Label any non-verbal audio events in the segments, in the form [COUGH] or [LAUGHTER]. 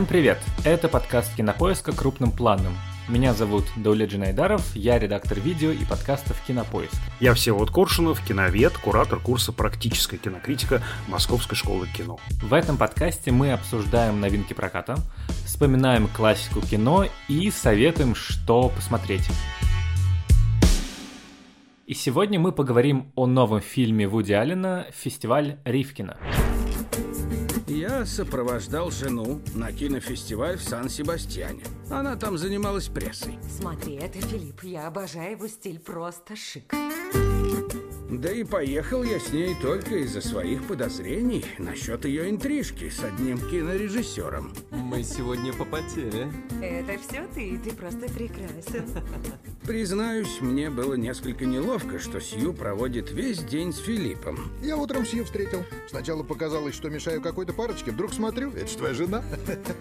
Всем привет! Это подкаст Кинопоиска крупным планом. Меня зовут Дауледжин Айдаров, я редактор видео и подкастов Кинопоиск. Я Всеволод Коршунов, киновед, куратор курса «Практическая кинокритика» Московской школы кино. В этом подкасте мы обсуждаем новинки проката, вспоминаем классику кино и советуем, что посмотреть. И сегодня мы поговорим о новом фильме Вуди Аллена «Фестиваль Ривкина». Сопровождал жену на кинофестиваль в Сан-Себастьяне. Она там занималась прессой. Смотри, это Филипп. Я обожаю его стиль, просто шик. Да и поехал я с ней только из-за своих подозрений насчет ее интрижки с одним кинорежиссером. Мы сегодня попотели. Это все ты, ты просто прекрасен. [LAUGHS] Признаюсь, мне было несколько неловко, что Сью проводит весь день с Филиппом. Я утром Сью встретил. Сначала показалось, что мешаю какой-то парочке. Вдруг смотрю, это же твоя жена.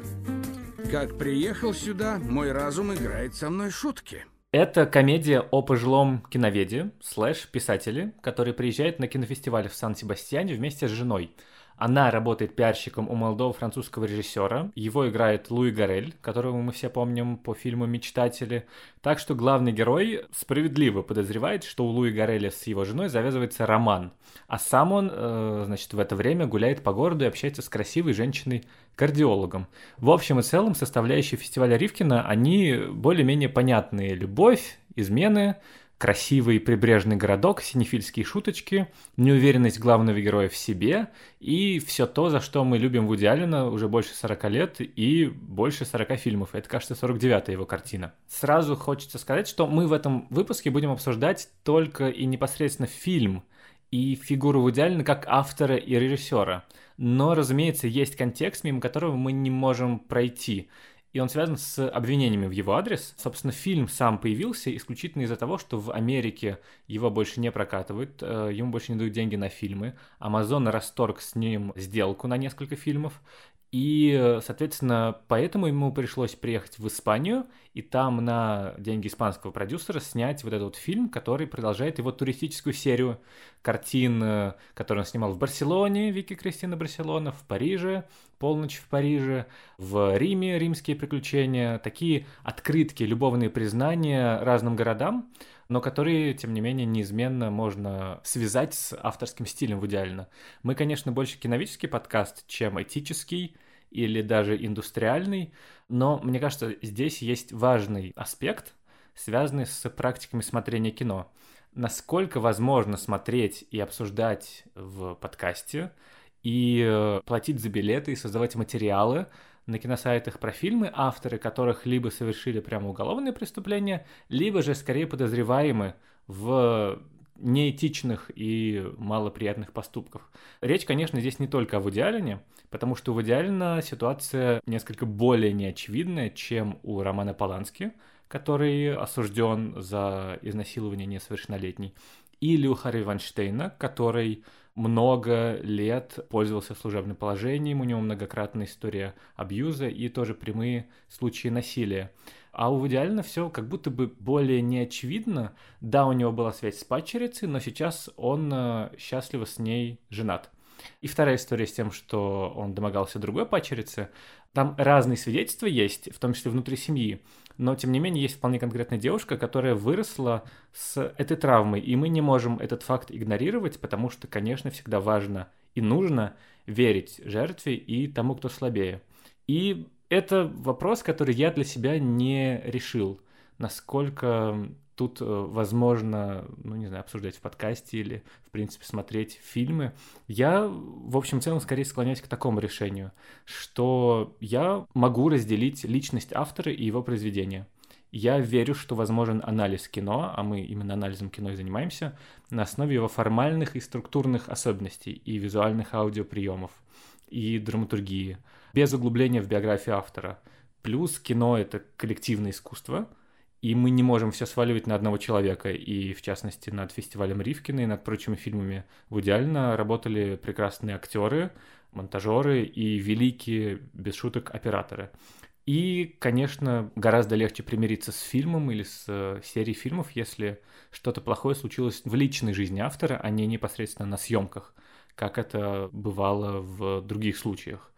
[LAUGHS] Как приехал сюда, мой разум играет со мной шутки. Это комедия о пожилом киноведе, слэш писателе, который приезжает на кинофестиваль в Сан-Себастьяне вместе с женой. Она работает пиарщиком у молодого французского режиссера. Его играет Луи Гарель, которого мы все помним по фильму «Мечтатели». Так что главный герой справедливо подозревает, что у Луи Гареля с его женой завязывается роман. А сам он, э, значит, в это время гуляет по городу и общается с красивой женщиной-кардиологом. В общем и целом, составляющие фестиваля Ривкина, они более-менее понятные. Любовь, измены, красивый прибрежный городок, синефильские шуточки, неуверенность главного героя в себе и все то, за что мы любим Вуди Аллена уже больше 40 лет и больше 40 фильмов. Это, кажется, 49-я его картина. Сразу хочется сказать, что мы в этом выпуске будем обсуждать только и непосредственно фильм и фигуру Вуди Аллена как автора и режиссера. Но, разумеется, есть контекст, мимо которого мы не можем пройти и он связан с обвинениями в его адрес. Собственно, фильм сам появился исключительно из-за того, что в Америке его больше не прокатывают, э, ему больше не дают деньги на фильмы. Amazon расторг с ним сделку на несколько фильмов, и, соответственно, поэтому ему пришлось приехать в Испанию и там на деньги испанского продюсера снять вот этот вот фильм, который продолжает его туристическую серию картин, э, которые он снимал в Барселоне, Вики Кристина Барселона, в Париже, Полночь в Париже, в Риме, Римские приключения, такие открытки, любовные признания разным городам, но которые, тем не менее, неизменно можно связать с авторским стилем в идеально. Мы, конечно, больше киновический подкаст, чем этический или даже индустриальный, но мне кажется, здесь есть важный аспект, связанный с практиками смотрения кино. Насколько возможно смотреть и обсуждать в подкасте, и э, платить за билеты, и создавать материалы, на киносайтах про фильмы, авторы которых либо совершили прямо уголовные преступления, либо же скорее подозреваемы в неэтичных и малоприятных поступках. Речь, конечно, здесь не только о Вуди Аллене, потому что у Вуди Аллена ситуация несколько более неочевидная, чем у Романа Полански, который осужден за изнасилование несовершеннолетней, или у Харри Ванштейна, который много лет пользовался служебным положением, у него многократная история абьюза и тоже прямые случаи насилия. А у Вуди все как будто бы более неочевидно. Да, у него была связь с падчерицей, но сейчас он э, счастливо с ней женат. И вторая история с тем, что он домогался другой падчерицы. Там разные свидетельства есть, в том числе внутри семьи но тем не менее есть вполне конкретная девушка, которая выросла с этой травмой, и мы не можем этот факт игнорировать, потому что, конечно, всегда важно и нужно верить жертве и тому, кто слабее. И это вопрос, который я для себя не решил, насколько тут э, возможно, ну не знаю, обсуждать в подкасте или, в принципе, смотреть фильмы. Я, в общем целом, скорее склоняюсь к такому решению, что я могу разделить личность автора и его произведения. Я верю, что возможен анализ кино, а мы именно анализом кино и занимаемся, на основе его формальных и структурных особенностей и визуальных аудиоприемов, и драматургии, без углубления в биографию автора. Плюс кино — это коллективное искусство — и мы не можем все сваливать на одного человека. И, в частности, над фестивалем Ривкина и над прочими фильмами в идеально работали прекрасные актеры, монтажеры и великие, без шуток, операторы. И, конечно, гораздо легче примириться с фильмом или с э, серией фильмов, если что-то плохое случилось в личной жизни автора, а не непосредственно на съемках, как это бывало в других случаях.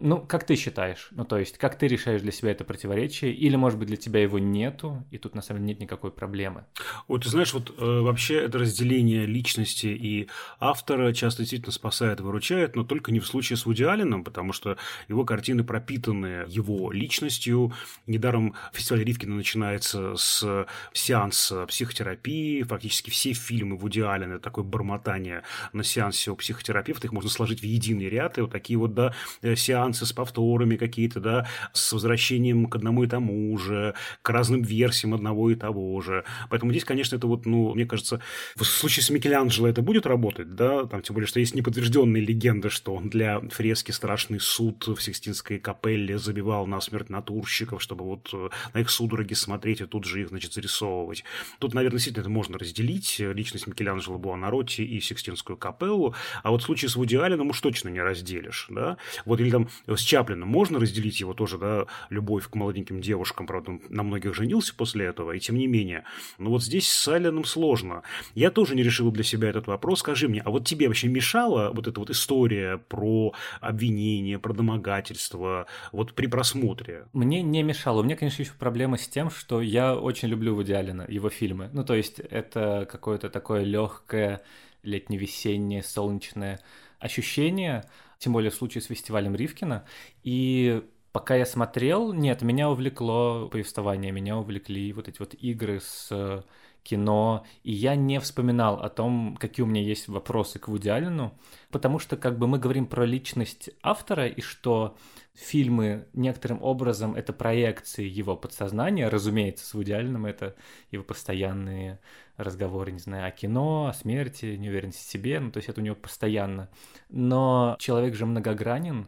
Ну, как ты считаешь? Ну, то есть, как ты решаешь для себя это противоречие? Или, может быть, для тебя его нету, и тут, на самом деле, нет никакой проблемы? Вот, ты знаешь, вот э, вообще это разделение личности и автора часто действительно спасает, выручает, но только не в случае с Вуди Алленом, потому что его картины пропитаны его личностью. Недаром фестиваль Ривкина начинается с сеанса психотерапии. Фактически все фильмы Вуди Аллена – такое бормотание на сеансе у психотерапевта. Их можно сложить в единый ряд. И вот такие вот, да, э, сеансы сеансы с повторами какие-то, да, с возвращением к одному и тому же, к разным версиям одного и того же. Поэтому здесь, конечно, это вот, ну, мне кажется, в случае с Микеланджело это будет работать, да, там тем более, что есть неподтвержденные легенды, что он для фрески «Страшный суд» в Сикстинской капелле забивал насмерть натурщиков, чтобы вот э, на их судороги смотреть и тут же их, значит, зарисовывать. Тут, наверное, действительно это можно разделить. Личность Микеланджело Буонаротти и Сикстинскую капеллу. А вот в случае с Вуди Алленом уж точно не разделишь, да. Вот или там с Чаплином можно разделить его тоже, да, любовь к молоденьким девушкам, правда, он на многих женился после этого, и тем не менее. Но вот здесь с Алленом сложно. Я тоже не решил для себя этот вопрос. Скажи мне, а вот тебе вообще мешала вот эта вот история про обвинение, про домогательство, вот при просмотре? Мне не мешало. У меня, конечно, еще проблема с тем, что я очень люблю Вуди Аллена, его фильмы. Ну, то есть это какое-то такое легкое летне-весеннее солнечное ощущение, тем более в случае с фестивалем Ривкина. И пока я смотрел, нет, меня увлекло повествование, меня увлекли вот эти вот игры с э, кино, и я не вспоминал о том, какие у меня есть вопросы к Вуди Аллену, потому что как бы мы говорим про личность автора, и что фильмы некоторым образом это проекции его подсознания, разумеется, с Алленом это его постоянные разговоры, не знаю, о кино, о смерти, неуверенности в себе, ну, то есть это у него постоянно. Но человек же многогранен,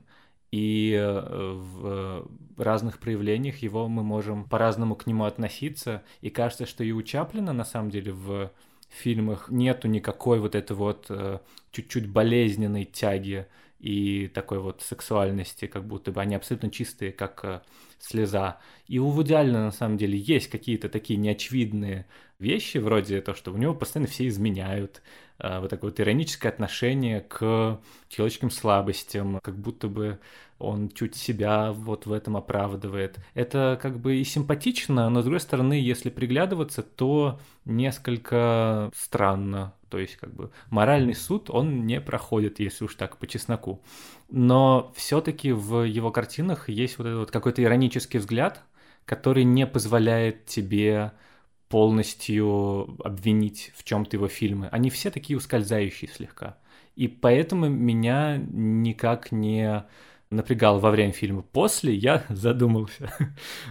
и э, в разных проявлениях его мы можем по-разному к нему относиться, и кажется, что и у Чаплина, на самом деле, в фильмах нету никакой вот этой вот э, чуть-чуть болезненной тяги и такой вот сексуальности, как будто бы они абсолютно чистые, как э, слеза. И у Вуди Аллена, на самом деле, есть какие-то такие неочевидные вещи, вроде того, что у него постоянно все изменяют, э, вот такое вот ироническое отношение к человеческим слабостям, как будто бы он чуть себя вот в этом оправдывает. Это как бы и симпатично, но с другой стороны, если приглядываться, то несколько странно. То есть как бы моральный суд он не проходит, если уж так по чесноку. Но все-таки в его картинах есть вот этот вот какой-то иронический взгляд, который не позволяет тебе полностью обвинить в чем-то его фильмы. Они все такие ускользающие слегка. И поэтому меня никак не напрягал во время фильма. После я [LAUGHS] задумался.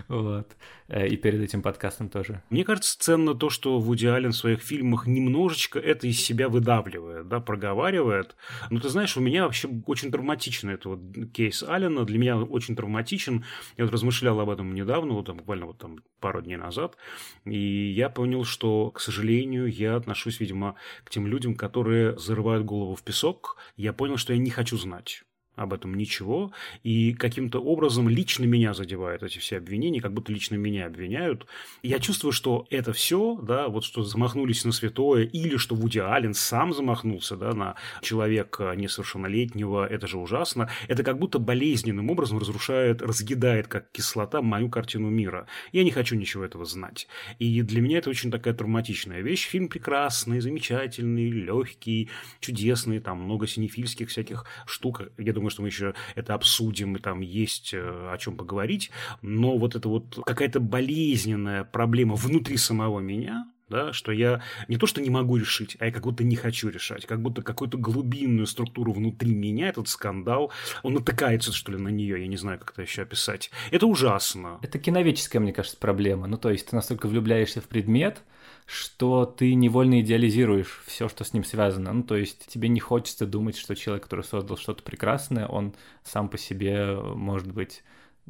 вот. Э, и перед этим подкастом тоже. Мне кажется, ценно то, что Вуди Аллен в своих фильмах немножечко это из себя выдавливает, да, проговаривает. Но ты знаешь, у меня вообще очень травматичный этот вот кейс Аллена. Для меня очень травматичен. Я вот размышлял об этом недавно, вот там, буквально вот там пару дней назад. И я понял, что, к сожалению, я отношусь, видимо, к тем людям, которые зарывают голову в песок. Я понял, что я не хочу знать об этом ничего, и каким-то образом лично меня задевают эти все обвинения, как будто лично меня обвиняют. Я чувствую, что это все, да, вот что замахнулись на святое, или что Вуди Аллен сам замахнулся, да, на человека несовершеннолетнего, это же ужасно, это как будто болезненным образом разрушает, разъедает, как кислота, мою картину мира. Я не хочу ничего этого знать. И для меня это очень такая травматичная вещь. Фильм прекрасный, замечательный, легкий, чудесный, там много синефильских всяких штук. Я думаю, думаю, что мы еще это обсудим, и там есть э, о чем поговорить. Но вот это вот какая-то болезненная проблема внутри самого меня, да, что я не то, что не могу решить, а я как будто не хочу решать, как будто какую-то глубинную структуру внутри меня, этот скандал, он натыкается, что ли, на нее, я не знаю, как это еще описать. Это ужасно. Это киновеческая, мне кажется, проблема. Ну, то есть ты настолько влюбляешься в предмет, что ты невольно идеализируешь все, что с ним связано. Ну, то есть тебе не хочется думать, что человек, который создал что-то прекрасное, он сам по себе может быть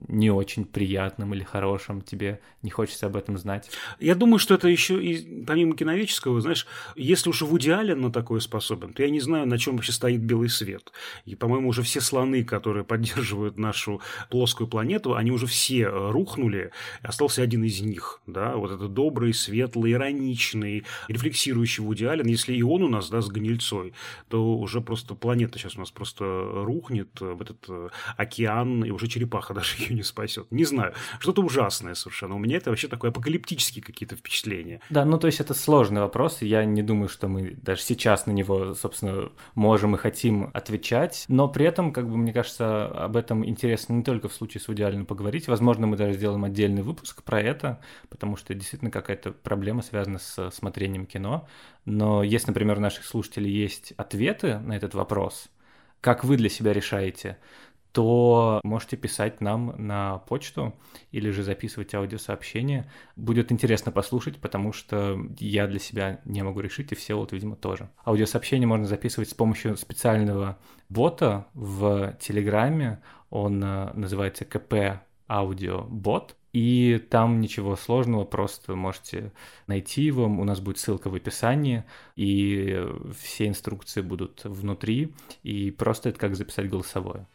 не очень приятным или хорошим, тебе не хочется об этом знать? Я думаю, что это еще и помимо киновеческого, знаешь, если уж в идеале на такое способен, то я не знаю, на чем вообще стоит белый свет. И, по-моему, уже все слоны, которые поддерживают нашу плоскую планету, они уже все э, рухнули, остался один из них, да, вот этот добрый, светлый, ироничный, рефлексирующий в идеале. Если и он у нас, да, с гнильцой, то уже просто планета сейчас у нас просто рухнет в этот э, океан, и уже черепаха даже [LAUGHS] ее не спасет. Не знаю, что-то ужасное совершенно. У меня это вообще такое апокалиптические какие-то впечатления. Да, ну то есть это сложный вопрос, я не думаю, что мы даже сейчас на него, собственно, можем и хотим отвечать, но при этом, как бы, мне кажется, об этом интересно не только в случае с Вуди поговорить, возможно, мы даже сделаем отдельный выпуск про это, потому что действительно какая-то проблема связана с смотрением кино, но если, например, у наших слушателей есть ответы на этот вопрос, как вы для себя решаете, то можете писать нам на почту или же записывать аудиосообщение. Будет интересно послушать, потому что я для себя не могу решить, и все вот, видимо, тоже. Аудиосообщение можно записывать с помощью специального бота в Телеграме. Он э, называется КП Аудио Бот. И там ничего сложного, просто можете найти его, у нас будет ссылка в описании, и все инструкции будут внутри, и просто это как записать голосовое.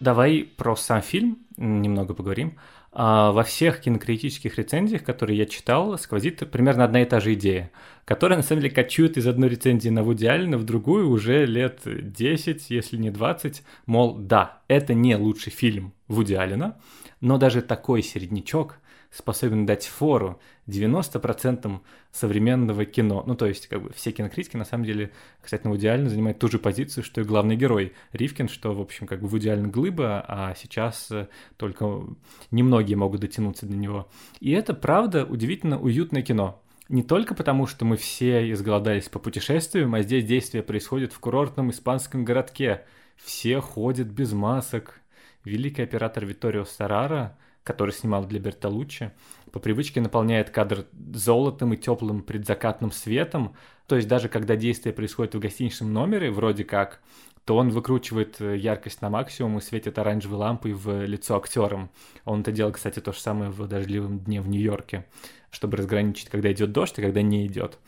Давай про сам фильм немного поговорим. А, во всех кинокритических рецензиях, которые я читал, сквозит примерно одна и та же идея, которая на самом деле кочует из одной рецензии на Вуди Аллена в другую уже лет 10, если не 20. Мол, да, это не лучший фильм Вуди Аллена, но даже такой середнячок – способен дать фору 90% современного кино. Ну, то есть, как бы, все кинокритики, на самом деле, кстати, ну, идеально занимают ту же позицию, что и главный герой Ривкин, что, в общем, как бы, в идеально глыба, а сейчас э, только немногие могут дотянуться до него. И это, правда, удивительно уютное кино. Не только потому, что мы все изголодались по путешествиям, а здесь действие происходит в курортном испанском городке. Все ходят без масок. Великий оператор Виторио Сарара который снимал для Бертолуччи, по привычке наполняет кадр золотым и теплым предзакатным светом. То есть даже когда действие происходит в гостиничном номере, вроде как, то он выкручивает э, яркость на максимум и светит оранжевой лампой в лицо актерам. Он это делал, кстати, то же самое в дождливом дне в Нью-Йорке, чтобы разграничить, когда идет дождь, и когда не идет.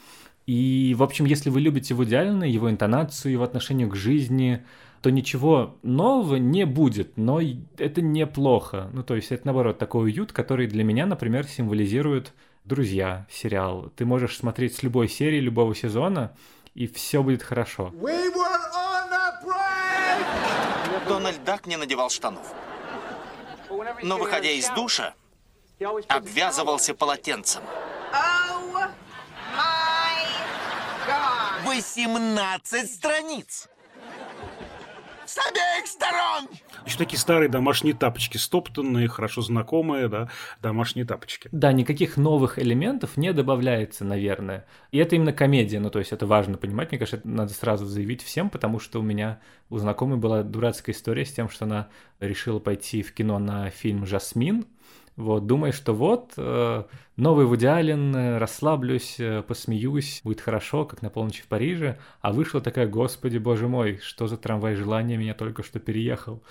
И, в общем, если вы любите Вуди Аллена, его интонацию, его отношение к жизни, то ничего нового не будет, но это неплохо. Ну, то есть это, наоборот, такой уют, который для меня, например, символизирует «Друзья» сериал. Ты можешь смотреть с любой серии, любого сезона, и все будет хорошо. Дональд Дак не надевал штанов. Но, выходя из душа, обвязывался полотенцем. 18 страниц! С обеих сторон! Еще такие старые домашние тапочки, стоптанные, хорошо знакомые, да, домашние тапочки. Да, никаких новых элементов не добавляется, наверное. И это именно комедия, ну, то есть это важно понимать, мне кажется, это надо сразу заявить всем, потому что у меня у знакомой была дурацкая история с тем, что она решила пойти в кино на фильм «Жасмин», вот, думая, что вот, э, новый Вуди Аллен, э, расслаблюсь, э, посмеюсь, будет хорошо, как на полночи в Париже, а вышла такая, господи, боже мой, что за трамвай желания меня только что переехал.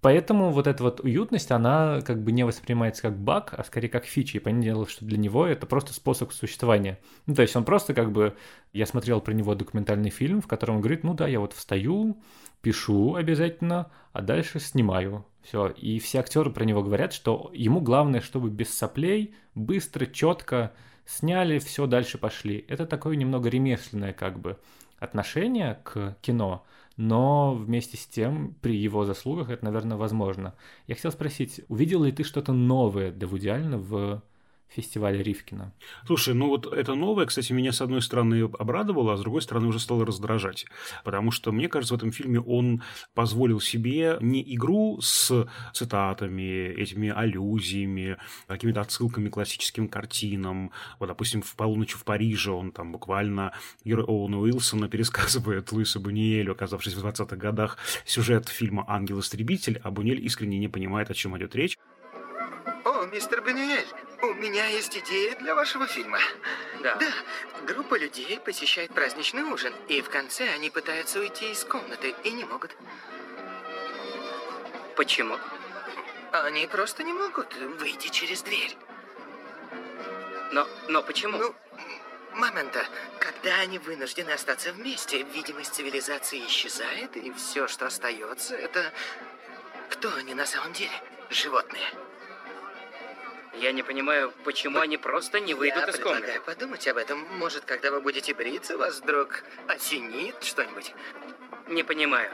Поэтому вот эта вот уютность, она как бы не воспринимается как баг, а скорее как фича, и понятное что для него это просто способ существования. Ну, то есть он просто как бы, я смотрел про него документальный фильм, в котором он говорит, ну да, я вот встаю, пишу обязательно, а дальше снимаю. Все. И все актеры про него говорят, что ему главное, чтобы без соплей, быстро, четко сняли, все дальше пошли. Это такое немного ремесленное как бы отношение к кино, но вместе с тем при его заслугах это, наверное, возможно. Я хотел спросить, увидел ли ты что-то новое для Вуди в фестиваля Ривкина. Слушай, ну вот это новое, кстати, меня с одной стороны обрадовало, а с другой стороны уже стало раздражать. Потому что, мне кажется, в этом фильме он позволил себе не игру с цитатами, этими аллюзиями, какими-то отсылками к классическим картинам. Вот, допустим, в «Полуночь в Париже» он там буквально герой Оуэна Уилсона пересказывает Луису Буниэлю, оказавшись в 20-х годах, сюжет фильма «Ангел-истребитель», а Бунель искренне не понимает, о чем идет речь. О, мистер Бенюэль, у меня есть идея для вашего фильма. Да. Да. Группа людей посещает праздничный ужин, и в конце они пытаются уйти из комнаты и не могут. Почему? Они просто не могут выйти через дверь. Но, но почему? Ну, момента, когда они вынуждены остаться вместе, видимость цивилизации исчезает, и все, что остается, это... Кто они на самом деле? Животные. Я не понимаю, почему они просто не выйдут Я из комнаты. предлагаю подумать об этом. Может, когда вы будете бриться, вас вдруг осенит что-нибудь? Не понимаю.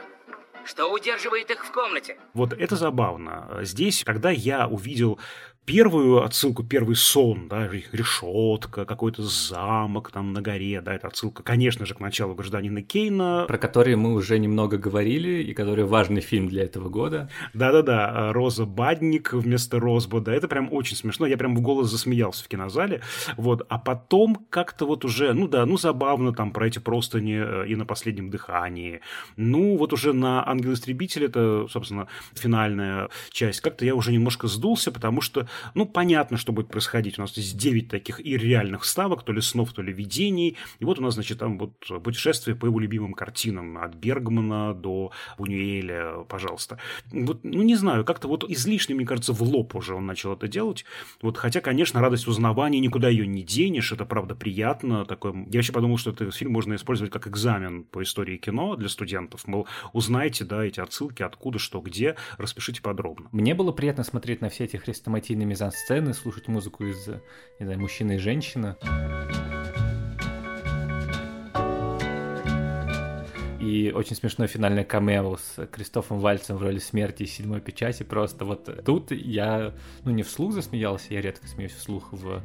Что удерживает их в комнате? Вот это забавно. Здесь, когда я увидел первую отсылку, первый сон, да, решетка, какой-то замок там на горе, да, это отсылка, конечно же, к началу гражданина Кейна. Про который мы уже немного говорили, и который важный фильм для этого года. Да-да-да, Роза Бадник вместо Розбода, это прям очень смешно, я прям в голос засмеялся в кинозале, вот, а потом как-то вот уже, ну да, ну забавно там про эти простыни э, и на последнем дыхании, ну вот уже на Ангел-истребитель, это, собственно, финальная часть, как-то я уже немножко сдулся, потому что ну, понятно, что будет происходить. У нас здесь 9 таких и реальных ставок, то ли снов, то ли видений. И вот у нас, значит, там вот путешествие по его любимым картинам. От Бергмана до Бунюэля, пожалуйста. Вот, ну, не знаю, как-то вот излишне, мне кажется, в лоб уже он начал это делать. Вот, хотя, конечно, радость узнавания, никуда ее не денешь, это, правда, приятно. Такое... Я вообще подумал, что этот фильм можно использовать как экзамен по истории кино для студентов. Мол, узнайте, да, эти отсылки, откуда, что, где, распишите подробно. Мне было приятно смотреть на все эти хрестоматийные мизансцены, слушать музыку из, не знаю, мужчины и женщины. И очень смешной финальный камео с Кристофом Вальцем в роли смерти из седьмой печати. Просто вот тут я, ну, не вслух засмеялся, я редко смеюсь вслух в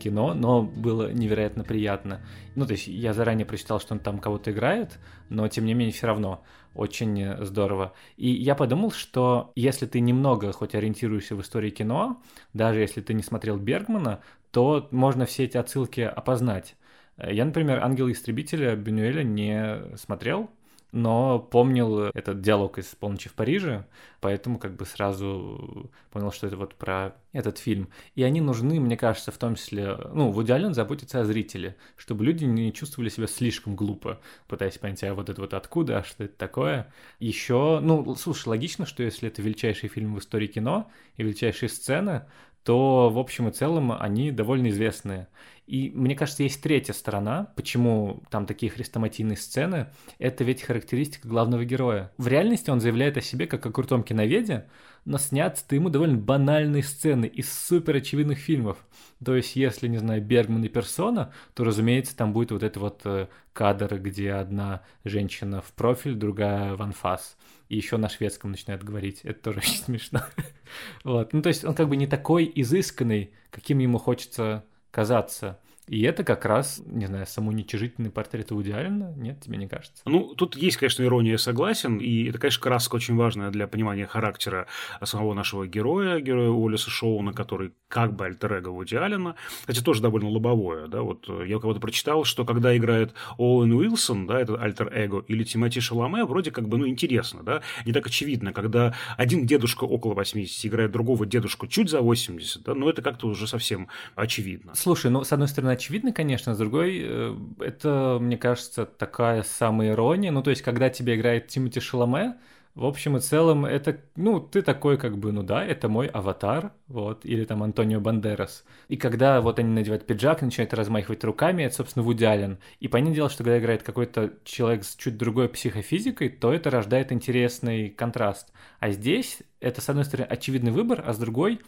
кино, но было невероятно приятно. Ну, то есть я заранее прочитал, что он там кого-то играет, но тем не менее все равно очень здорово. И я подумал, что если ты немного хоть ориентируешься в истории кино, даже если ты не смотрел Бергмана, то можно все эти отсылки опознать. Я, например, «Ангела-истребителя» Бенюэля не смотрел, но помнил этот диалог из «Полночи в Париже», поэтому как бы сразу понял, что это вот про этот фильм. И они нужны, мне кажется, в том числе, ну, Вуди Аллен заботится о зрителе, чтобы люди не чувствовали себя слишком глупо, пытаясь понять, а вот это вот откуда, а что это такое. Еще, ну, слушай, логично, что если это величайший фильм в истории кино и величайшие сцены, то в общем и целом они довольно известные. И мне кажется, есть третья сторона, почему там такие хрестоматийные сцены. Это ведь характеристика главного героя. В реальности он заявляет о себе как о крутом киноведе, но снят ему довольно банальные сцены из супер очевидных фильмов. То есть, если, не знаю, Бергман и Персона, то, разумеется, там будет вот это вот э, кадр, где одна женщина в профиль, другая в анфас. И еще на шведском начинает говорить. Это тоже [LAUGHS] очень смешно. вот. Ну, то есть, он как бы не такой изысканный, каким ему хочется казаться. И это как раз, не знаю, самоуничижительный портрет Вуди Аллена, нет, тебе не кажется? Ну, тут есть, конечно, ирония, согласен, и это, конечно, краска очень важная для понимания характера самого нашего героя, героя Уоллеса Шоуна, который как бы альтер-эго Вуди Аллена, хотя тоже довольно лобовое, да, вот я у кого-то прочитал, что когда играет Оуэн Уилсон, да, это альтер-эго, или Тимоти Шаломе, вроде как бы, ну, интересно, да, не так очевидно, когда один дедушка около 80 играет другого дедушку чуть за 80, да, но это как-то уже совсем очевидно. Слушай, ну, с одной стороны, очевидно, конечно, с другой, э, это, мне кажется, такая самая ирония. Ну, то есть, когда тебе играет Тимоти Шаломе, в общем и целом, это, ну, ты такой как бы, ну да, это мой аватар, вот, или там Антонио Бандерас. И когда вот они надевают пиджак, начинают размахивать руками, это, собственно, Вуди Аллен. И понятное дело, что когда играет какой-то человек с чуть другой психофизикой, то это рождает интересный контраст. А здесь это, с одной стороны, очевидный выбор, а с другой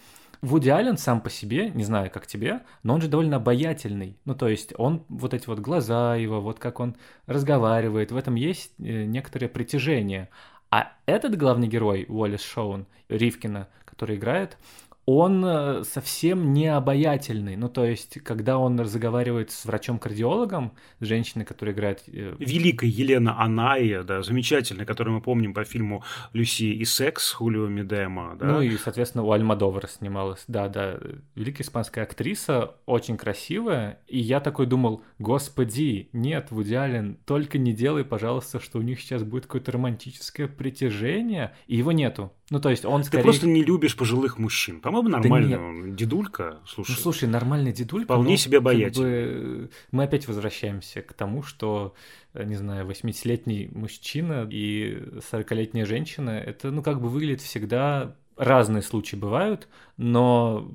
Вуди Аллен сам по себе, не знаю, как тебе, но он же довольно обаятельный. Ну, то есть он, вот эти вот глаза его, вот как он разговаривает, в этом есть э, некоторое притяжение. А этот главный герой, Уоллес Шоун, Ривкина, который играет, он э, совсем не обаятельный. Ну, то есть, когда он разговаривает с врачом-кардиологом, с женщиной, которая играет... Э, Великая Елена Аная, да, замечательная, которую мы помним по фильму «Люси и секс» Хулио Медема, да. Ну, и, соответственно, у Альмадовара снималась. Да, да, великая испанская актриса, очень красивая. И я такой думал, господи, нет, Вуди Аллен, только не делай, пожалуйста, что у них сейчас будет какое-то романтическое притяжение. И его нету. Ну, то есть он Ты скорее... просто не любишь пожилых мужчин. По-моему, нормальный нет. он. Дедулька, слушай. Ну, слушай, нормальный дедулька. Вполне но себе как обаятельный. бы, мы опять возвращаемся к тому, что, не знаю, 80-летний мужчина и 40-летняя женщина, это, ну, как бы выглядит всегда... Разные случаи бывают, но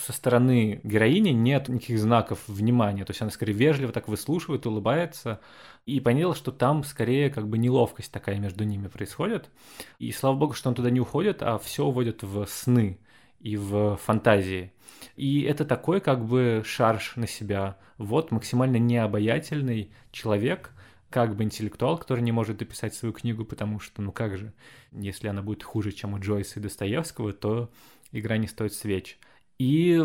со стороны героини нет никаких знаков внимания. То есть она скорее вежливо так выслушивает, улыбается. И поняла, что там скорее как бы неловкость такая между ними происходит. И слава богу, что он туда не уходит, а все уводит в сны и в фантазии. И это такой как бы шарж на себя. Вот максимально необаятельный человек, как бы интеллектуал, который не может дописать свою книгу, потому что, ну как же, если она будет хуже, чем у Джойса и Достоевского, то игра не стоит свеч. И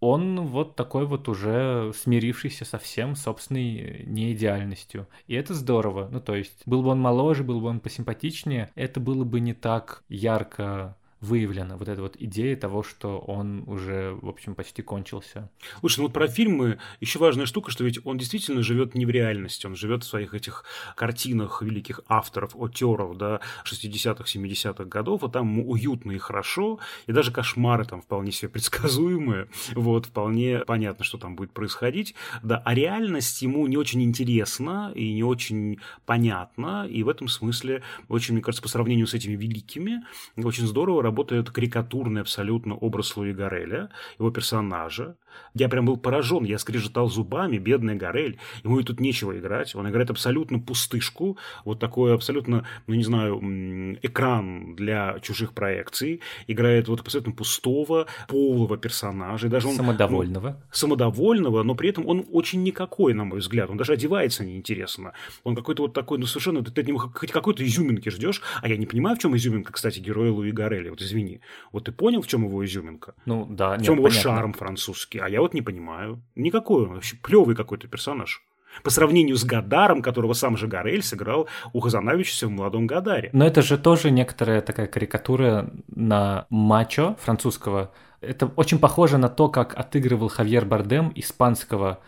он вот такой вот уже смирившийся со всем собственной неидеальностью. И это здорово. Ну, то есть, был бы он моложе, был бы он посимпатичнее, это было бы не так ярко выявлена вот эта вот идея того, что он уже, в общем, почти кончился. Слушай, ну вот про фильмы еще важная штука, что ведь он действительно живет не в реальности, он живет в своих этих картинах великих авторов, отеров, да, 60-х, 70-х годов, а там уютно и хорошо, и даже кошмары там вполне себе предсказуемые, вот, вполне понятно, что там будет происходить, да, а реальность ему не очень интересна и не очень понятна, и в этом смысле очень, мне кажется, по сравнению с этими великими, очень здорово работает карикатурный абсолютно образ Луи Гореля, его персонажа. Я прям был поражен, я скрежетал зубами, бедный Горель, ему и тут нечего играть, он играет абсолютно пустышку, вот такой абсолютно, ну не знаю, экран для чужих проекций, играет вот абсолютно пустого, полого персонажа, и даже он... Самодовольного. ну, самодовольного, но при этом он очень никакой, на мой взгляд, он даже одевается неинтересно, он какой-то вот такой, ну совершенно, ты от него хоть какой-то изюминки ждешь, а я не понимаю, в чем изюминка, кстати, героя Луи Гореля, вот извини, вот ты понял, в чем его изюминка? Ну да, В нет, чем его понятно. шарм французский? А я вот не понимаю. Никакой он вообще плевый какой-то персонаж. По сравнению с Гадаром, которого сам же Гарель сыграл у Хазанавича в «Молодом Гадаре». Но это же тоже некоторая такая карикатура на мачо французского. Это очень похоже на то, как отыгрывал Хавьер Бардем испанского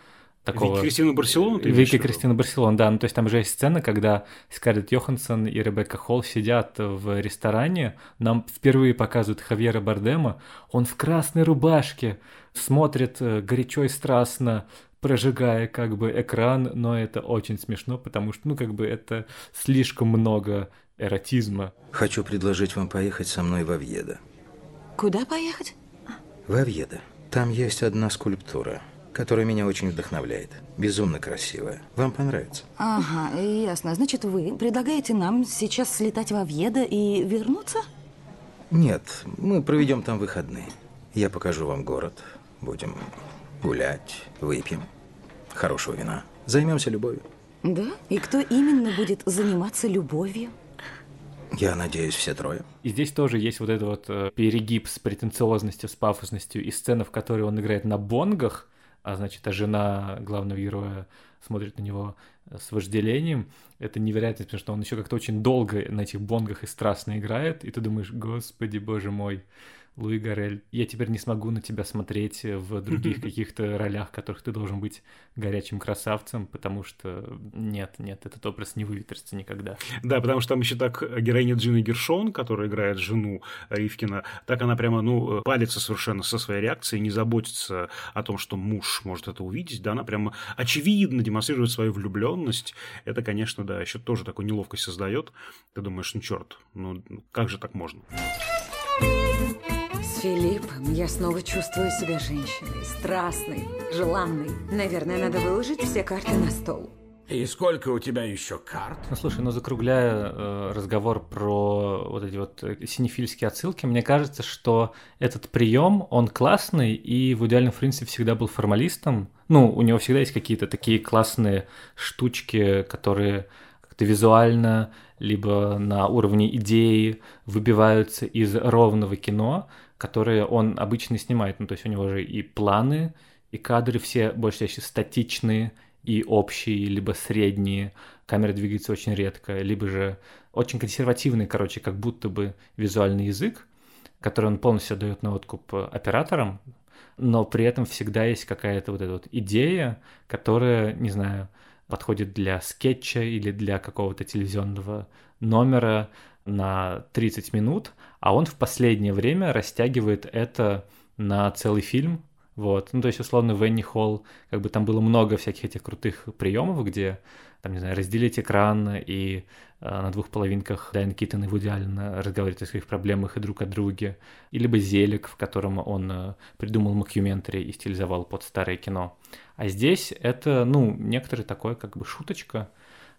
такого... Вики Кристина Барселона, ты Вики? Кристина Барселона, да. Ну, то есть там же есть сцена, когда Скарлетт Йоханссон и Ребекка Холл сидят в ресторане. Нам впервые показывают Хавьера Бардема. Он в красной рубашке смотрит э, горячо и страстно, прожигая как бы экран, но это очень смешно, потому что, ну, как бы это слишком много эротизма. Хочу предложить вам поехать со мной в Овьедо. Куда поехать? В Овьедо. Там есть одна скульптура, которая меня очень вдохновляет. Безумно красивая. Вам понравится. Ага, ясно. Значит, вы предлагаете нам сейчас слетать в Овьедо и вернуться? Нет, мы проведем там выходные. Я покажу вам город. Будем гулять, выпьем. Хорошего вина. Займемся любовью. Да? И кто именно будет заниматься любовью? Я надеюсь, все трое. И здесь тоже есть вот этот вот э, перегиб с претенциозностью, с пафосностью и сцена, в которой он играет на бонгах, а значит, а жена главного героя смотрит на него с вожделением. Это невероятно, потому что он еще как-то очень долго на этих бонгах и страстно играет, и ты думаешь, господи, боже мой, Луи Гарель, я теперь не смогу на тебя смотреть в других [LAUGHS] каких-то ролях, в которых ты должен быть горячим красавцем, потому что нет, нет, этот образ не выветрится никогда. Да, потому что там еще так героиня Джина Гершон, которая играет жену Ривкина, так она прямо, ну, палится совершенно со своей реакцией, не заботится о том, что муж может это увидеть, да, она прямо очевидно демонстрирует свою влюбленность. Это, конечно, да, еще тоже такую неловкость создает. Ты думаешь, ну, черт, ну, как же так можно? С Филиппом я снова чувствую себя женщиной, страстной, желанной. Наверное, надо выложить все карты на стол. И сколько у тебя еще карт? Ну слушай, ну закругляя э, разговор про вот эти вот э, синефильские отсылки, мне кажется, что этот прием, он классный, и в идеальном принципе всегда был формалистом. Ну, у него всегда есть какие-то такие классные штучки, которые как-то визуально, либо на уровне идеи выбиваются из ровного кино, которые он обычно снимает. Ну, то есть у него же и планы, и кадры все больше чаще статичные, и общие, либо средние. Камера двигается очень редко, либо же очень консервативный, короче, как будто бы визуальный язык, который он полностью дает на откуп операторам, но при этом всегда есть какая-то вот эта вот идея, которая, не знаю, подходит для скетча или для какого-то телевизионного номера, на 30 минут, а он в последнее время растягивает это на целый фильм, вот, ну, то есть, условно, в Энни Холл, как бы там было много всяких этих крутых приемов, где, там, не знаю, разделить экран и э, на двух половинках Дайан Киттон и Вуди Аллен разговаривают о своих проблемах и друг о друге, и либо «Зелик», в котором он э, придумал мокюментари и стилизовал под старое кино. А здесь это, ну, некоторый такой, как бы, шуточка,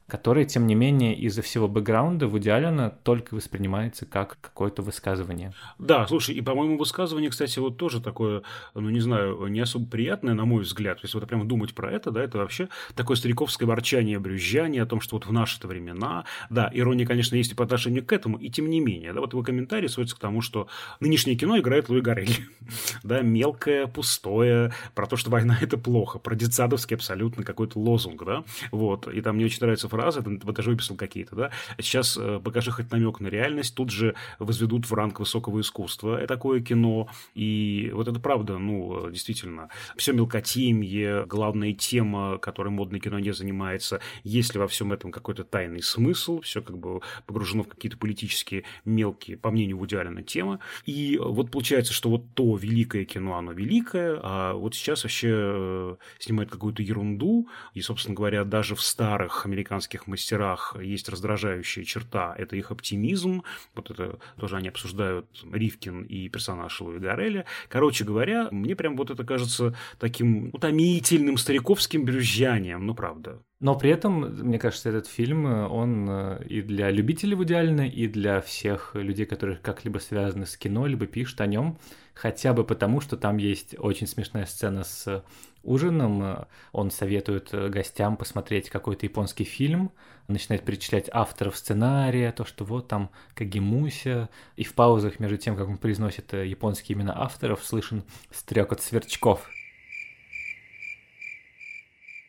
который, тем не менее, из-за всего бэкграунда в идеале только воспринимается как какое-то высказывание. Да, слушай, и, по-моему, высказывание, кстати, вот тоже такое, ну, не знаю, не особо приятное, на мой взгляд. Если вот прямо думать про это, да, это вообще такое стариковское ворчание, брюзжание о том, что вот в наши-то времена, да, ирония, конечно, есть и по отношению к этому, и тем не менее, да, вот его комментарий сводится к тому, что нынешнее кино играет Луи Гарель, [LAUGHS] да, мелкое, пустое, про то, что война – это плохо, про детсадовский абсолютно какой-то лозунг, да, вот, и там мне очень нравится фразы, вот даже выписал какие-то, да, сейчас э, покажи хоть намек на реальность, тут же возведут в ранг высокого искусства такое кино, и вот это правда, ну, действительно, все мелкотемье, главная тема, которой модное кино не занимается, есть ли во всем этом какой-то тайный смысл, все как бы погружено в какие-то политические мелкие, по мнению Вуди Аллена, темы, и вот получается, что вот то великое кино, оно великое, а вот сейчас вообще э, снимает какую-то ерунду, и, собственно говоря, даже в старых американских американских мастерах есть раздражающая черта, это их оптимизм, вот это тоже они обсуждают Ривкин и персонаж Луи Гареля. Короче говоря, мне прям вот это кажется таким утомительным стариковским брюзжанием, ну правда. Но при этом, мне кажется, этот фильм, он э, и для любителей в идеально, и для всех людей, которые как-либо связаны с кино, либо пишут о нем, хотя бы потому, что там есть очень смешная сцена с ужином. Он советует гостям посмотреть какой-то японский фильм, начинает перечислять авторов сценария, то, что вот там Кагимуся, и в паузах между тем, как он произносит японские имена авторов, слышен стрекот сверчков.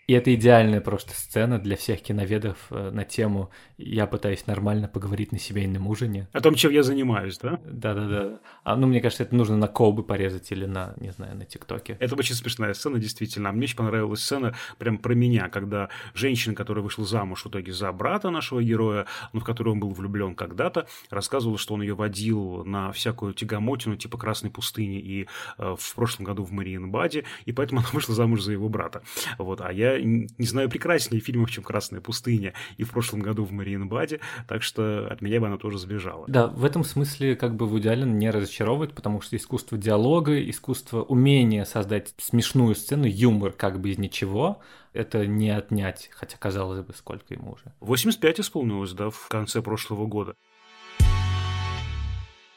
И это идеальная просто сцена для всех киноведов э, на тему «Я пытаюсь нормально поговорить на семейном ужине». О том, чем я занимаюсь, да? Да-да-да. А, ну, мне кажется, это нужно на колбы порезать или на, не знаю, на ТикТоке. Это очень смешная сцена, действительно. А мне очень понравилась сцена прям про меня, когда женщина, которая вышла замуж в итоге за брата нашего героя, ну, в которого он был влюблен когда-то, рассказывала, что он ее водил на всякую тягомотину типа Красной пустыни и э, в прошлом году в Мариенбаде, и поэтому она [LAUGHS] вышла замуж за его брата. Вот. А я не знаю прекраснее фильмов, чем «Красная пустыня» и в прошлом году в Мариенбаде, так что от меня бы она тоже сбежала. Да, в этом смысле как бы Вуди Аллен не разочаровывает, потому что искусство диалога, искусство умения создать смешную сцену, юмор как бы из ничего, это не отнять, хотя казалось бы, сколько ему уже. 85 исполнилось, да, в конце прошлого года.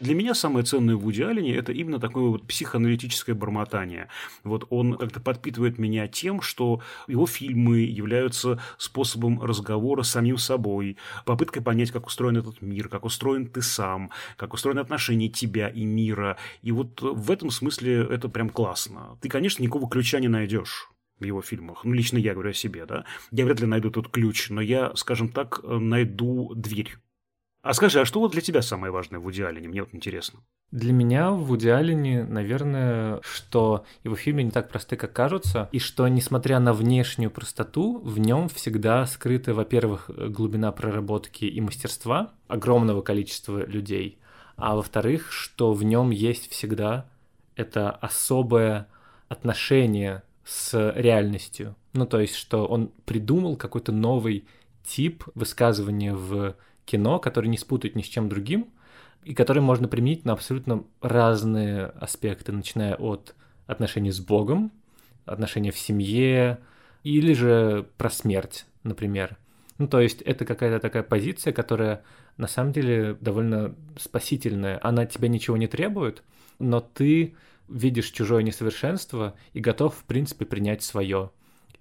Для меня самое ценное в Вуди Аллене – это именно такое вот психоаналитическое бормотание. Вот он как-то подпитывает меня тем, что его фильмы являются способом разговора с самим собой, попыткой понять, как устроен этот мир, как устроен ты сам, как устроены отношения тебя и мира. И вот в этом смысле это прям классно. Ты, конечно, никакого ключа не найдешь в его фильмах. Ну, лично я говорю о себе, да. Я вряд ли найду тот ключ, но я, скажем так, найду дверь а скажи, а что вот для тебя самое важное в Вуди? Мне вот интересно. Для меня в Вуди наверное, что его фильмы не так просты, как кажутся, и что, несмотря на внешнюю простоту, в нем всегда скрыта, во-первых, глубина проработки и мастерства огромного количества людей, а во-вторых, что в нем есть всегда это особое отношение с реальностью. Ну, то есть, что он придумал какой-то новый тип высказывания в кино, который не спутать ни с чем другим, и который можно применить на абсолютно разные аспекты, начиная от отношений с Богом, отношения в семье, или же про смерть, например. Ну, то есть это какая-то такая позиция, которая на самом деле довольно спасительная. Она тебя ничего не требует, но ты видишь чужое несовершенство и готов, в принципе, принять свое.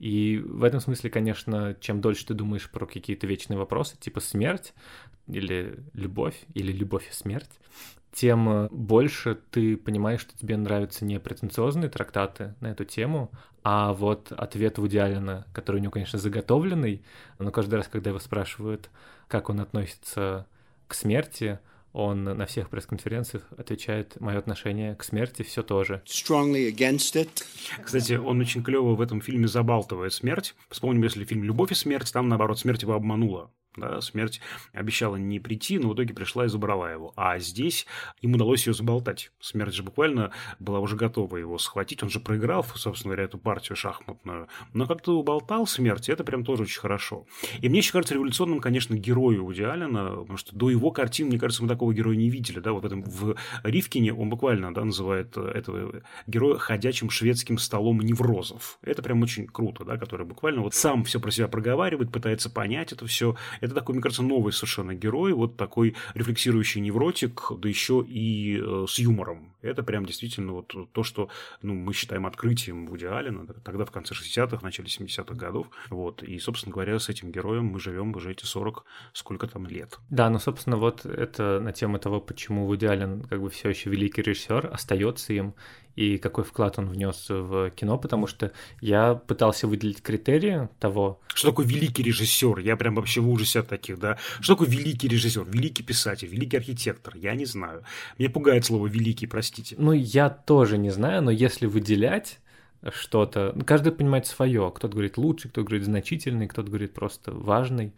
И в этом смысле, конечно, чем дольше ты думаешь про какие-то вечные вопросы, типа смерть или любовь, или любовь и смерть, тем больше ты понимаешь, что тебе нравятся не претенциозные трактаты на эту тему, а вот ответ Вуди который у него, конечно, заготовленный, но каждый раз, когда его спрашивают, как он относится к смерти, он на всех пресс-конференциях отвечает мое отношение к смерти все тоже. Кстати, он очень клево в этом фильме забалтывает смерть. Вспомним, если фильм «Любовь и смерть», там, наоборот, смерть его обманула. Да, смерть обещала не прийти, но в итоге пришла и забрала его. А здесь им удалось ее заболтать. Смерть же буквально была уже готова его схватить. Он же проиграл, собственно говоря, эту партию шахматную. Но как-то уболтал смерть, это прям тоже очень хорошо. И мне еще кажется революционным, конечно, герою Вуди Аллена, потому что до его картин, мне кажется, мы такого героя не видели. Да, вот в этом в Ривкине он буквально да, называет этого героя ходячим шведским столом неврозов. Это прям очень круто, да, который буквально вот сам все про себя проговаривает, пытается понять это все. Это такой, мне кажется, новый совершенно герой, вот такой рефлексирующий невротик, да еще и э, с юмором. Это прям действительно вот то, что ну, мы считаем открытием Вуди Аллена, тогда в конце 60-х, начале 70-х годов. Вот. И, собственно говоря, с этим героем мы живем уже эти 40 сколько там лет. Да, ну, собственно, вот это на тему того, почему Вуди Аллен как бы все еще великий режиссер, остается им, и какой вклад он внес в кино, потому что я пытался выделить критерии того... Что такое великий режиссер? Я прям вообще в ужасе от таких, да. Что такое великий режиссер, великий писатель, великий архитектор? Я не знаю. Мне пугает слово великий, простите. Ну, я тоже не знаю, но если выделять что-то, ну, каждый понимает свое. Кто-то говорит лучший, кто-то говорит значительный, кто-то говорит просто важный.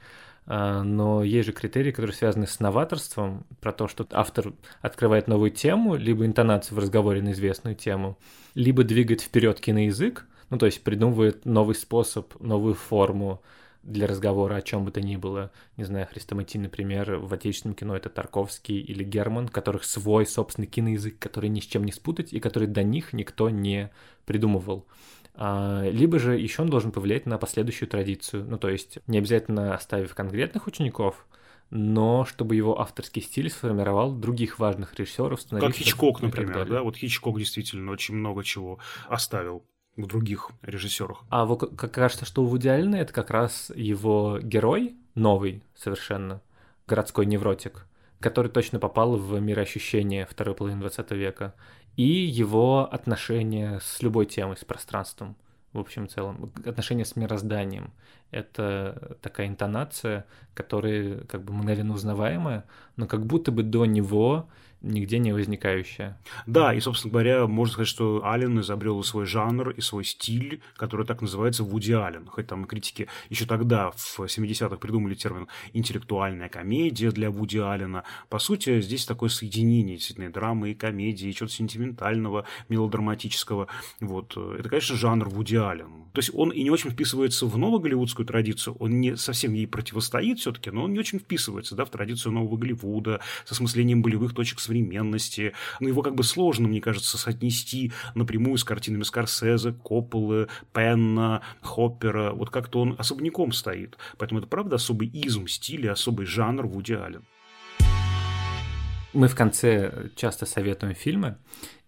А, но есть же критерии, которые связаны с новаторством, про то, что автор открывает новую тему, либо интонацию в разговоре на известную тему, либо двигает вперед киноязык, ну то есть придумывает новый способ, новую форму для разговора о чем бы то ни было. Не знаю, Хрестоматий, например, в отечественном кино это Тарковский или Герман, которых свой собственный киноязык, который ни с чем не спутать и который до них никто не придумывал. А, либо же еще он должен повлиять на последующую традицию. Ну, то есть не обязательно оставив конкретных учеников, но чтобы его авторский стиль сформировал других важных режиссеров. Как Хичкок, например, да? Вот Хичкок действительно очень много чего оставил в других режиссерах. А вот как кажется, что у Вуди Аллена это как раз его герой, новый совершенно, городской невротик, который точно попал в мироощущение второй половины 20 века и его отношения с любой темой, с пространством, в общем целом, отношения с мирозданием. Это такая интонация, которая как бы мгновенно узнаваемая, но как будто бы до него нигде не возникающая. Да, и, собственно говоря, можно сказать, что Аллен изобрел свой жанр и свой стиль, который так называется Вуди Аллен. Хоть там критики еще тогда, в 70-х, придумали термин «интеллектуальная комедия» для Вуди Аллена. По сути, здесь такое соединение действительно драмы и комедии, и чего-то сентиментального, мелодраматического. Вот. Это, конечно, жанр Вуди Аллен. То есть он и не очень вписывается в новую голливудскую традицию, он не совсем ей противостоит все-таки, но он не очень вписывается да, в традицию нового Голливуда, с осмыслением болевых точек с современности. Но его как бы сложно, мне кажется, соотнести напрямую с картинами Скорсезе, Копполы, Пенна, Хоппера. Вот как-то он особняком стоит. Поэтому это, правда, особый изм стиля, особый жанр Вуди Аллен. Мы в конце часто советуем фильмы,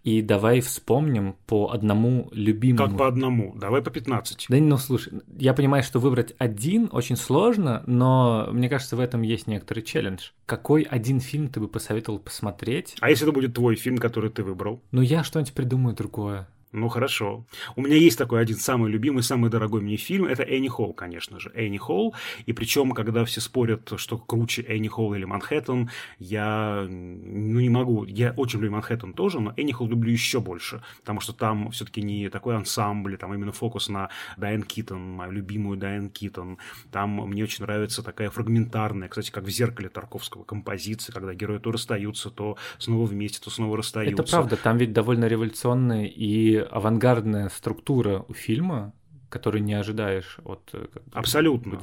и давай вспомним по одному любимому. Как по одному? Давай по 15. Да, ну слушай, я понимаю, что выбрать один очень сложно, но мне кажется, в этом есть некоторый челлендж. Какой один фильм ты бы посоветовал посмотреть? А если это будет твой фильм, который ты выбрал? Ну, я что-нибудь придумаю другое. Ну, хорошо. У меня есть такой один самый любимый, самый дорогой мне фильм. Это Энни Холл, конечно же. Энни Холл. И причем, когда все спорят, что круче Энни Холл или Манхэттен, я ну, не могу. Я очень люблю Манхэттен тоже, но Энни Холл люблю еще больше. Потому что там все-таки не такой ансамбль, там именно фокус на Дайан Китон, мою любимую Дайан Китон. Там мне очень нравится такая фрагментарная, кстати, как в «Зеркале» Тарковского композиция, когда герои то расстаются, то снова вместе, то снова расстаются. Это правда, там ведь довольно революционные и авангардная структура у фильма, которую не ожидаешь от... Э, Абсолютно.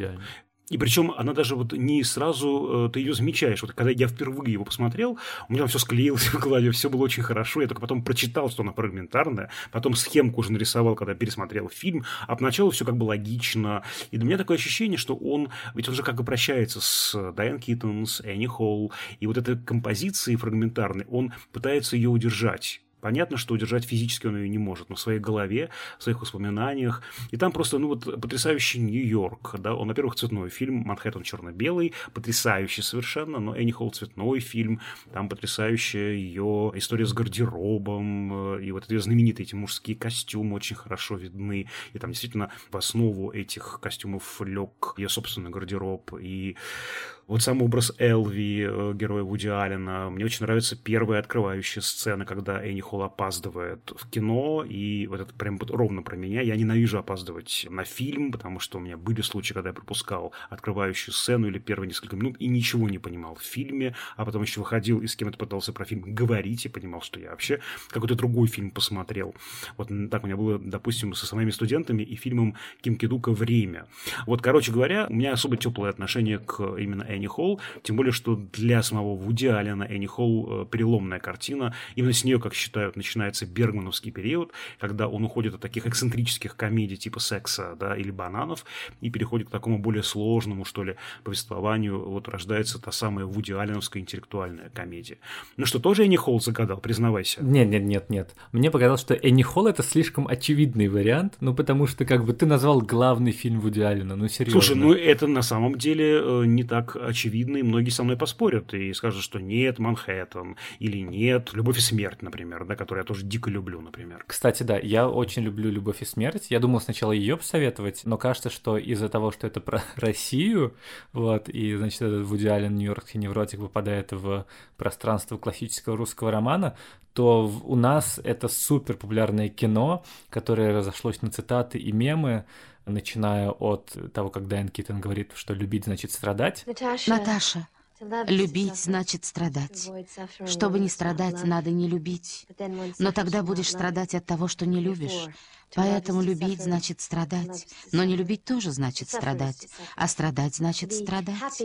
И причем она даже вот не сразу э, ты ее замечаешь. Вот когда я впервые его посмотрел, у меня все склеилось [LAUGHS] в голове, все было очень хорошо. Я только потом прочитал, что она фрагментарная, потом схемку уже нарисовал, когда пересмотрел фильм, а поначалу все как бы логично. И для меня такое ощущение, что он, ведь он же как бы прощается с Дайан Киттон, с Энни Холл, и вот этой композиции фрагментарной, он пытается ее удержать Понятно, что удержать физически он ее не может, но в своей голове, в своих воспоминаниях. И там просто, ну вот, потрясающий Нью-Йорк, да, он, во-первых, цветной фильм, Манхэттен черно-белый, потрясающий совершенно, но Энни Холл цветной фильм, там потрясающая ее история с гардеробом, э, и вот эти знаменитые эти мужские костюмы очень хорошо видны, и там действительно в основу этих костюмов лег ее собственный гардероб, и Вот сам образ Элви, э, героя Вуди Аллена. Мне очень нравится первая открывающая сцена, когда Энни Холл опаздывает в кино, и вот это прям ровно про меня. Я ненавижу опаздывать на фильм, потому что у меня были случаи, когда я пропускал открывающую сцену или первые несколько минут и ничего не понимал в фильме, а потом еще выходил и с кем-то пытался про фильм говорить и понимал, что я вообще какой-то другой фильм посмотрел. Вот так у меня было, допустим, со своими студентами и фильмом Ким Кидука «Время». Вот, короче говоря, у меня особо теплое отношение к именно Энни Холл, тем более, что для самого Вуди Аллена Энни Холл э, переломная картина. Именно с нее, как считают, начинается бергмановский период, когда он уходит от таких эксцентрических комедий типа «Секса» да, или «Бананов» и переходит к такому более сложному, что ли, повествованию. Вот рождается та самая Вуди Алленовская интеллектуальная комедия. Ну что, тоже Энни Холл загадал, признавайся. Нет, нет, нет, нет. Мне показалось, что Энни Холл это слишком очевидный вариант, ну потому что как бы ты назвал главный фильм Вуди Аллена, ну серьезно. Слушай, ну это на самом деле э, не так очевидно, многие со мной поспорят и скажут, что нет, Манхэттен, или нет, Любовь и смерть, например, да, которую я тоже дико люблю, например. Кстати, да, я очень люблю Любовь и смерть. Я думал сначала ее посоветовать, но кажется, что из-за того, что это про [LAUGHS] Россию, вот, и, значит, этот Вуди Аллен, Нью-Йоркский невротик, попадает в пространство классического русского романа, то у нас это супер популярное кино, которое разошлось на цитаты и мемы, начиная от того, как Дайан Киттон говорит, что любить значит страдать. Наташа, любить значит страдать. Чтобы не страдать, надо не любить. Но тогда будешь страдать от того, что не любишь. Поэтому любить значит страдать. Но не любить тоже значит страдать. А страдать значит страдать.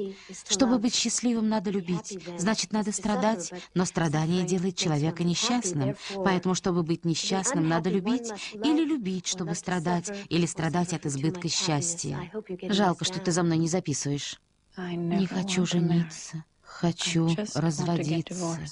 Чтобы быть счастливым, надо любить. Значит, надо страдать. Но страдание делает человека несчастным. Поэтому, чтобы быть несчастным, надо любить. Или любить, чтобы страдать. Или страдать от избытка счастья. Жалко, что ты за мной не записываешь. Не хочу жениться. Хочу разводиться.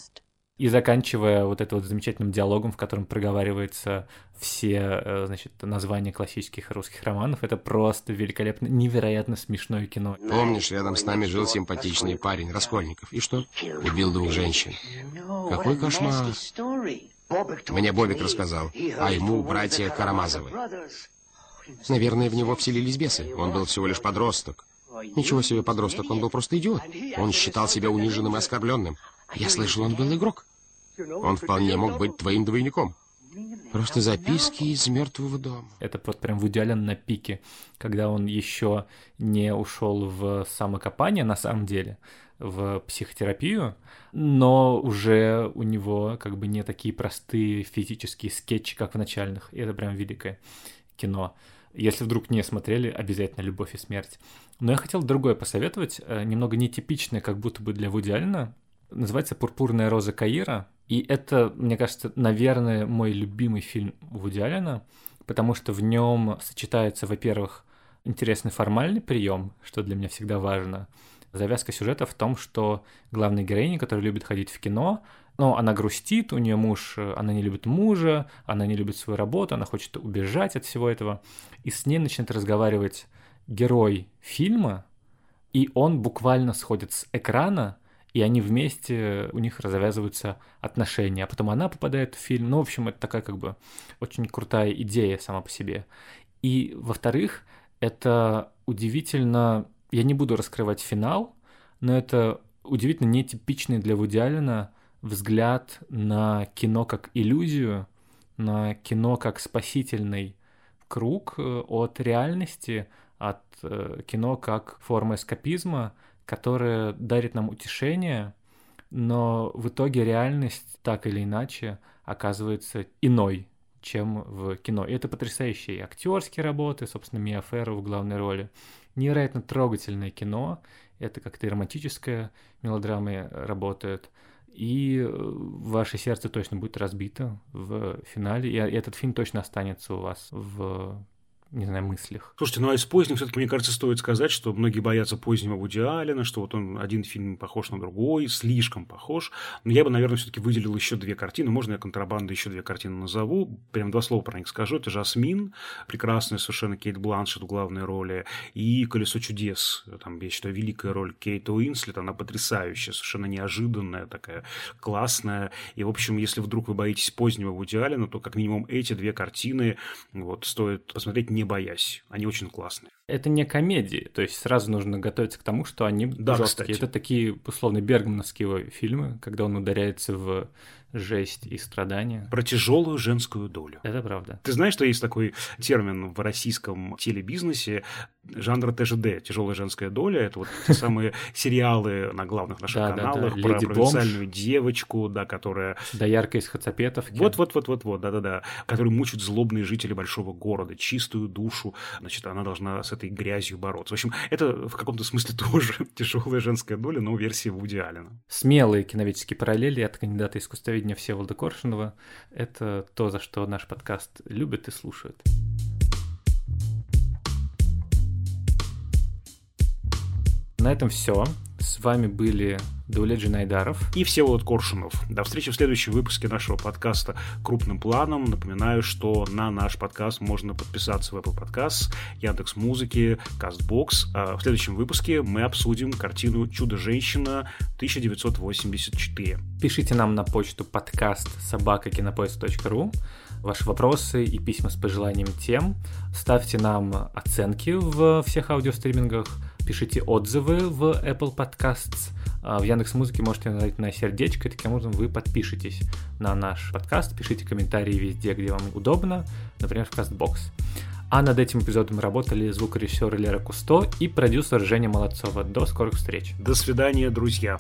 И заканчивая вот это вот замечательным диалогом, в котором проговариваются все, э, значит, названия классических русских романов, это просто великолепно, невероятно смешное кино. Помнишь, рядом с нами жил симпатичный парень, Раскольников. И что? Убил двух женщин. Какой кошмар. Мне Бобик рассказал, а ему братья Карамазовы. Наверное, в него вселились бесы. Он был всего лишь подросток. Ничего себе подросток, он был просто идиот. Он считал себя униженным и оскорбленным. Я слышал, он был игрок. Он вполне мог быть твоим двойником. Просто записки из мертвого дома. Это вот прям Вуди Аллен на пике, когда он еще не ушел в самокопание на самом деле, в психотерапию, но уже у него как бы не такие простые физические скетчи, как в начальных. И это прям великое кино. Если вдруг не смотрели, обязательно «Любовь и смерть». Но я хотел другое посоветовать, э, немного нетипичное, как будто бы для Вуди Аллена. Называется «Пурпурная роза Каира». И это, мне кажется, наверное, мой любимый фильм Вуди Аллена, потому что в нем сочетается, во-первых, интересный формальный прием, что для меня всегда важно. Завязка сюжета в том, что главная героиня, которая любит ходить в кино, но она грустит, у нее муж, она не любит мужа, она не любит свою работу, она хочет убежать от всего этого. И с ней начинает разговаривать герой фильма, и он буквально сходит с экрана, и они вместе, у них завязываются отношения, а потом она попадает в фильм. Ну, в общем, это такая как бы очень крутая идея сама по себе. И, во-вторых, это удивительно, я не буду раскрывать финал, но это удивительно нетипичный для Вуди Аллена взгляд на кино как иллюзию, на кино как спасительный круг э, от реальности, от э, кино как форма эскапизма, которая дарит нам утешение, но в итоге реальность так или иначе оказывается иной, чем в кино. И это потрясающие актерские работы, собственно, Мия Ферро в главной роли. Невероятно трогательное кино, это как-то романтическая мелодрама работает – и э, ваше сердце точно будет разбито в финале, и этот фильм точно останется у вас в не знаю, мыслях. Слушайте, ну а из поздних все-таки, мне кажется, стоит сказать, что многие боятся позднего Вуди Аллена, что вот он один фильм похож на другой, слишком похож. Но я бы, наверное, все-таки выделил еще две картины. Можно я контрабанду еще две картины назову? Прям два слова про них скажу. Это «Жасмин», прекрасная совершенно Кейт Бланшет в главной роли, и «Колесо чудес». Там, я считаю, великая роль Кейт Уинслет, она потрясающая, совершенно неожиданная, такая классная. И, в общем, если вдруг вы боитесь позднего Вуди Аллена, то как минимум эти две картины вот, стоит посмотреть не боясь. Они очень классные. Это не комедии, то есть сразу нужно готовиться к тому, что они Да, жесткие. кстати. Это такие, условно, бергмановские фильмы, когда он ударяется в жесть и страдания. Про тяжелую женскую долю. Это правда. Ты знаешь, что есть такой термин в российском телебизнесе жанра ТЖД, тяжелая женская доля. Это вот те самые [LAUGHS] сериалы на главных наших Да, да, да. каналах про «Леди провинциальную девочку, да, которая... Доярка из Хацапетовки. Вот, вот, вот, вот, вот, да, да, да. Которые мучают злобные жители большого города, чистую душу. Значит, она должна с этой грязью бороться. В общем, это в каком-то смысле [LAUGHS] тоже тяжелая женская доля, но версии Вуди Аллена. Смелые киноведческие параллели от кандидата искусствоведения Всеволода Коршунова. Это то, за что наш подкаст любят и слушают. На этом все. С вами были Даулет Найдаров. И Всеволод Коршунов. До встречи в следующем выпуске нашего подкаста «Крупным планом». Напоминаю, что на наш подкаст можно подписаться в Apple Podcasts, Яндекс Музыки, Castbox. А в следующем выпуске мы обсудим картину «Чудо-женщина» 1984. Пишите нам на почту подкаст собакакинопоиск.ру ваши вопросы и письма с пожеланием тем. Ставьте нам оценки в всех аудиостримингах, пишите отзывы в Apple Podcasts, а в Яндекс Музыке можете нажать на сердечко, таким образом вы подпишетесь на наш подкаст, пишите комментарии везде, где вам удобно, например, в CastBox. А над этим эпизодом работали звукорежиссер Лера Кусто и продюсер Женя Молодцова. До скорых встреч. До свидания, друзья.